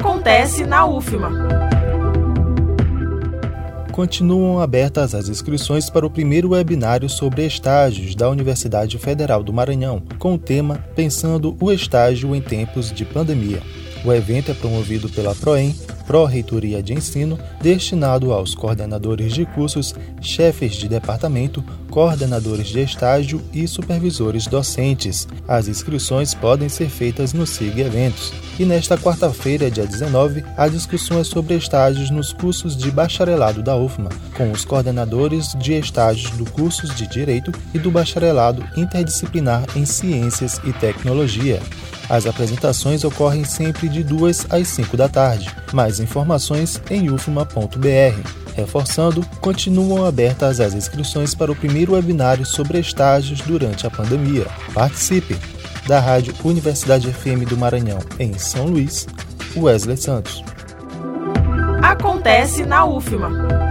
Acontece na UFMA. Continuam abertas as inscrições para o primeiro webinário sobre estágios da Universidade Federal do Maranhão, com o tema Pensando o Estágio em Tempos de Pandemia. O evento é promovido pela PROEM, Pró-Reitoria de Ensino, destinado aos coordenadores de cursos, chefes de departamento, coordenadores de estágio e supervisores docentes. As inscrições podem ser feitas no SIG Eventos. E nesta quarta-feira, dia 19, há discussões sobre estágios nos cursos de bacharelado da UFMA, com os coordenadores de estágios do cursos de Direito e do bacharelado interdisciplinar em Ciências e Tecnologia. As apresentações ocorrem sempre de 2 às 5 da tarde. Mais informações em ufma.br. Reforçando, continuam abertas as inscrições para o primeiro webinário sobre estágios durante a pandemia. Participe! Da Rádio Universidade FM do Maranhão, em São Luís, Wesley Santos. Acontece na UFMA.